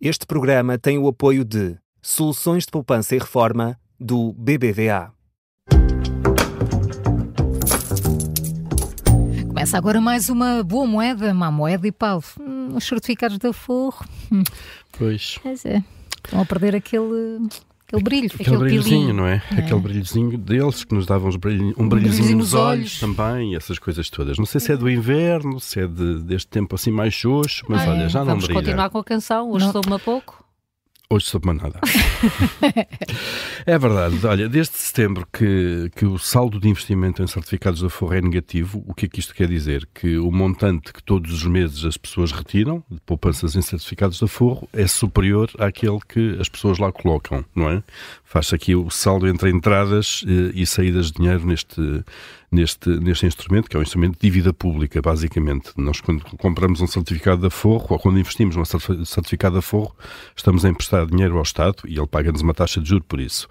Este programa tem o apoio de Soluções de Poupança e Reforma do BBVA. Começa agora mais uma boa moeda, má moeda e Paulo. Hum, os certificados da Forro. Hum, Pois. Pois é. Estão a perder aquele, aquele brilho, Aquele brilhozinho, pilinho. não é? É. Aquele brilhozinho deles que nos davam um brilhozinho brilhozinho nos nos olhos, olhos. também, essas coisas todas. Não sei se é do inverno, se é de- deste tempo assim mais xoxo, mas Ah, olha, já não Vamos brilha. continuar com a canção, hoje Não. soube-me a pouco. Hoje soube-me nada. é verdade. Olha, desde setembro que, que o saldo de investimento em certificados da Forra é negativo, o que é que isto quer dizer? Que o montante que todos os meses as pessoas retiram de poupanças em certificados da Forro é superior àquele que as pessoas lá colocam, não é? Faz-se aqui o saldo entre entradas eh, e saídas de dinheiro neste, neste, neste instrumento, que é um instrumento de dívida pública, basicamente. Nós, quando compramos um certificado da Forro, ou quando investimos num certi- certificado da Forro, estamos a emprestar dinheiro ao Estado e ele paga-nos uma taxa de juros por isso.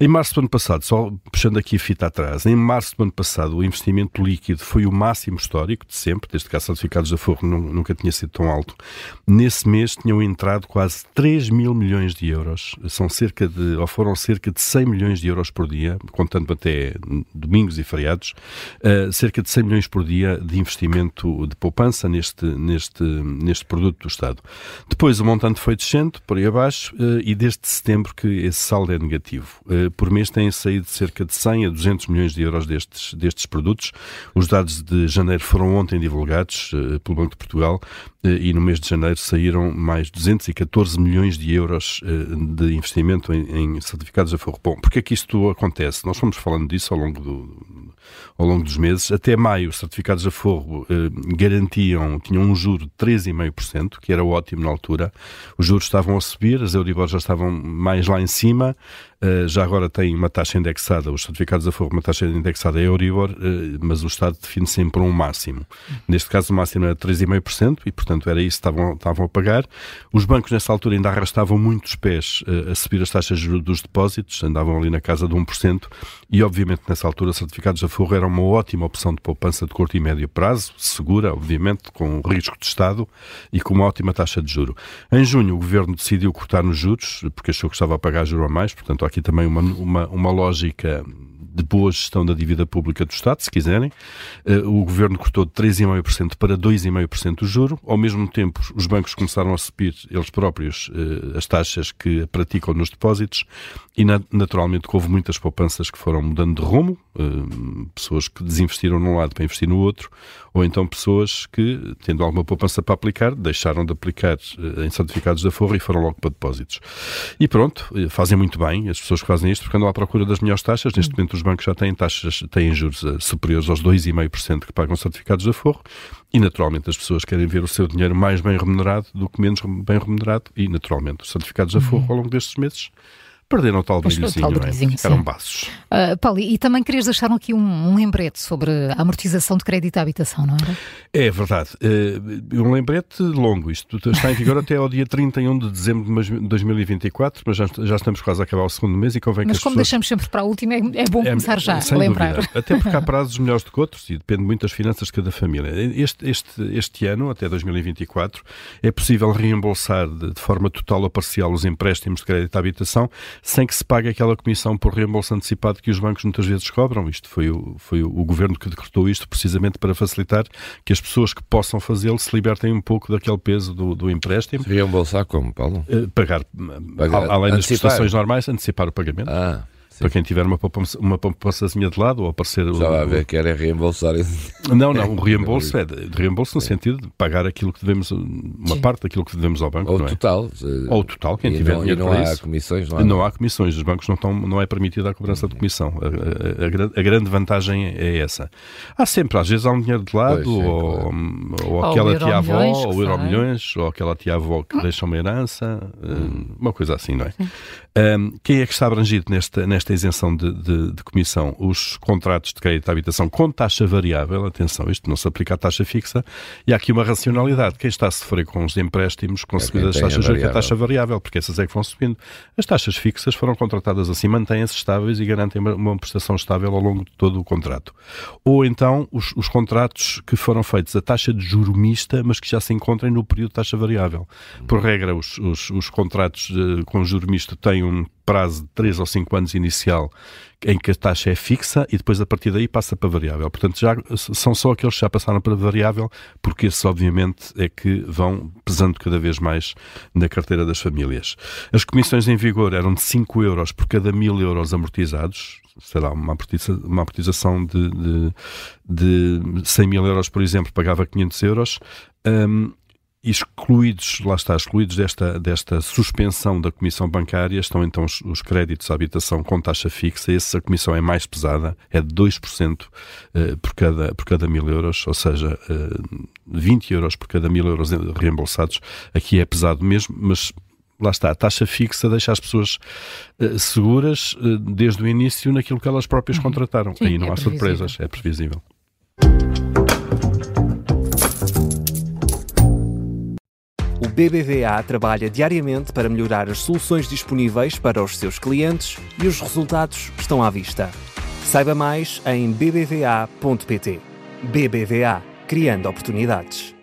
Em março do ano passado, só puxando aqui a fita atrás, em março do ano passado, o investimento líquido foi o máximo histórico de sempre, desde que há certificados da Forro nu- nunca tinha sido tão alto. Nesse mês tinham entrado quase 3 mil milhões de euros. São cerca de, ou foram cerca de 100 milhões de euros por dia, contando até domingos e feriados, uh, cerca de 100 milhões por dia de investimento de poupança neste, neste, neste produto do Estado. Depois o montante foi descendo por aí abaixo uh, e desde setembro que esse saldo é negativo. Uh, por mês têm saído cerca de 100 a 200 milhões de euros destes, destes produtos. Os dados de janeiro foram ontem divulgados pelo Banco de Portugal e no mês de janeiro saíram mais 214 milhões de euros de investimento em, em certificados a forro. Bom, porque é que isto acontece? Nós fomos falando disso ao longo do, ao longo dos meses. Até maio, os certificados a forro eh, garantiam, tinham um juro de 3,5%, que era ótimo na altura. Os juros estavam a subir, as Euribor já estavam mais lá em cima, já agora tem uma taxa indexada, os certificados a forro, uma taxa indexada é Euribor, eh, mas o Estado define sempre um máximo. Neste caso, o máximo era 3,5% e, portanto, era isso que estavam, estavam a pagar. Os bancos, nessa altura, ainda arrastavam muitos pés eh, a subir as taxas dos depósitos, andavam ali na casa de 1%, e, obviamente, nessa altura, certificados a forro era uma ótima opção de poupança de curto e médio prazo, segura, obviamente, com risco de Estado e com uma ótima taxa de juro. Em junho, o Governo decidiu cortar nos juros, porque achou que estava a pagar juro a mais, portanto, aqui também uma, uma, uma lógica de boa gestão da dívida pública do Estado, se quiserem. Eh, O Governo cortou de 3,5% para 2,5% o juro. Ao mesmo tempo, os bancos começaram a subir, eles próprios, eh, as taxas que praticam nos depósitos e, na- naturalmente, houve muitas poupanças que foram mudando de rumo, eh, pessoas que desinvestiram num lado para investir no outro, ou então pessoas que, tendo alguma poupança para aplicar, deixaram de aplicar eh, em certificados da forra e foram logo para depósitos. E pronto, eh, fazem muito bem as pessoas que fazem isto, porque andam à procura das melhores taxas. Neste momento, os bancos já têm taxas, têm juros eh, superiores aos 2,5% que pagam certificados da forro e, naturalmente, as pessoas querem ver o seu dinheiro mais bem remunerado do que menos bem remunerado e, naturalmente, os certificados da forro ao longo destes meses perderam o tal o brilhozinho, tal é? brilhozinho, Ficaram sim. baços. Ah, Paulo, e também querias deixar aqui um, um lembrete sobre a amortização de crédito à habitação, não era? É verdade. Eh, Um lembrete longo. Isto está em vigor até ao dia 31 de dezembro de 2024, mas já, já estamos quase a acabar o segundo mês e convém Mas que como as pessoas... deixamos sempre para a última, é, é bom começar já a lembrar. dúvida. Até porque há prazos melhores do que outros e depende muito das finanças de cada família. Este, este, este ano, até 2024, é possível reembolsar de, de forma total ou parcial os empréstimos de crédito à habitação sem que se pague aquela comissão por reembolso antecipado que os bancos muitas vezes cobram. Isto foi o, foi o governo que decretou isto precisamente para facilitar que as pessoas que possam fazê-lo se libertem um pouco daquele peso do, do empréstimo. Reembolsar como, Paulo? Eh, Pagar, Pagar, além das antecipar. prestações normais, antecipar o pagamento. Ah, sim. Para quem tiver uma poupança, uma poupançazinha de lado ou aparecer o- já vai o- ver que era reembolsar. não, não, o reembolso é de, de reembolso no sentido de pagar aquilo que devemos, uma parte daquilo que devemos ao banco, Ou não é? total. Ou o total, quem e tiver não, e dinheiro não para há isso. comissões, não há. Não há comissões, os bancos não, estão, não é permitida a cobrança de comissão. A, a- a gran- a grande vantagem é essa. Há sempre, às vezes há um dinheiro de lado, Pois, sim, ou, ou Ou aquela o tia-avó, ou o sai. Euromilhões, ou aquela tia-avó que deixa uma herança, Hum. uma coisa assim, não é? Um, quem é que está abrangido nesta, nesta esta isenção de, de, de, comissão os contratos de crédito à habitação com taxa variável, atenção, isto não se aplica à taxa fixa, e há aqui uma racionalidade. Quem está a sofrer com os empréstimos com é as taxas de a taxa variável, porque essas é que vão subindo. As taxas fixas foram contratadas assim, mantêm-se estáveis e garantem uma, uma, prestação estável ao longo de todo o contrato. Ou então os, os contratos que foram feitos a taxa de juro mista, mas que já se encontrem no período de taxa variável. Por regra, os, os, os contratos de, com juro misto têm um prazo de 3 ou 5 anos inicial em que a taxa é fixa e depois a partir daí passa para variável. Portanto, já são só aqueles que já passaram para variável, porque esses, obviamente, é que vão pesando cada vez mais na carteira das famílias. As comissões em vigor eram de 5 euros por cada mil euros amortizados, sei lá, uma, amortização de, de, de 100 mil euros, por exemplo, pagava 500 euros. Um, excluídos, lá está, excluídos desta, desta suspensão da comissão bancária, estão então os, os, créditos à habitação com taxa fixa. Essa comissão é mais pesada, é de 2% uh, por, cada, por cada mil euros, ou seja, uh, eh, 20 euros por cada mil euros reembolsados. Aqui é pesado mesmo, mas lá está, a taxa fixa deixa as pessoas uh, seguras uh, desde o início naquilo que elas próprias uhum. contrataram. Sim, Aí não é há surpresas, é previsível. BBVA trabalha diariamente para melhorar as soluções disponíveis para os seus clientes e os resultados estão à vista. Saiba mais em bbva.pt. BBVA Criando Oportunidades.